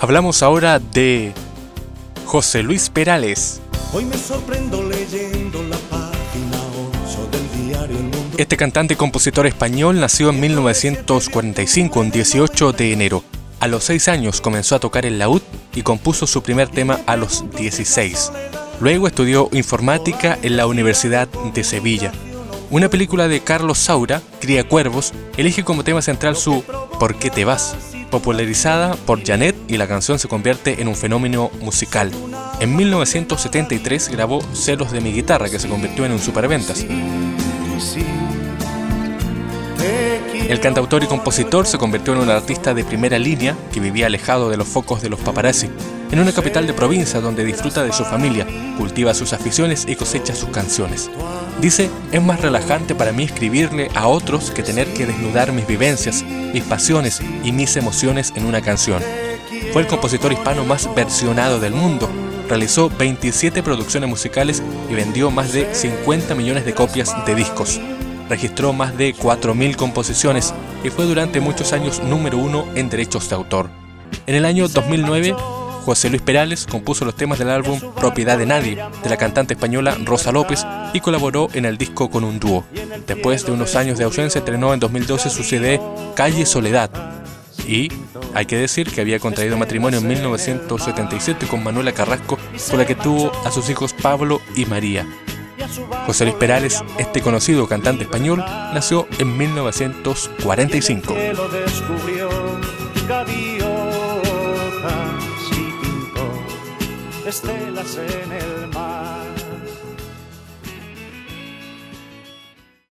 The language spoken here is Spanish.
Hablamos ahora de José Luis Perales. Hoy me sorprendo leyendo la página 8 del diario El Mundo. Este cantante y compositor español nació en 1945, un 18 de enero. A los 6 años comenzó a tocar el laúd y compuso su primer tema a los 16. Luego estudió informática en la Universidad de Sevilla. Una película de Carlos Saura, Cría Cuervos, elige como tema central su ¿Por qué te vas? Popularizada por Janet y la canción se convierte en un fenómeno musical. En 1973 grabó Celos de mi guitarra que se convirtió en un superventas. El cantautor y compositor se convirtió en un artista de primera línea que vivía alejado de los focos de los paparazzi, en una capital de provincia donde disfruta de su familia, cultiva sus aficiones y cosecha sus canciones. Dice, es más relajante para mí escribirle a otros que tener que desnudar mis vivencias, mis pasiones y mis emociones en una canción. Fue el compositor hispano más versionado del mundo. Realizó 27 producciones musicales y vendió más de 50 millones de copias de discos. Registró más de 4.000 composiciones y fue durante muchos años número uno en derechos de autor. En el año 2009 José Luis Perales compuso los temas del álbum Propiedad de Nadie, de la cantante española Rosa López, y colaboró en el disco con un dúo. Después de unos años de ausencia, estrenó en 2012 su CD Calle Soledad. Y hay que decir que había contraído matrimonio en 1977 con Manuela Carrasco, con la que tuvo a sus hijos Pablo y María. José Luis Perales, este conocido cantante español, nació en 1945 estelas en el mar.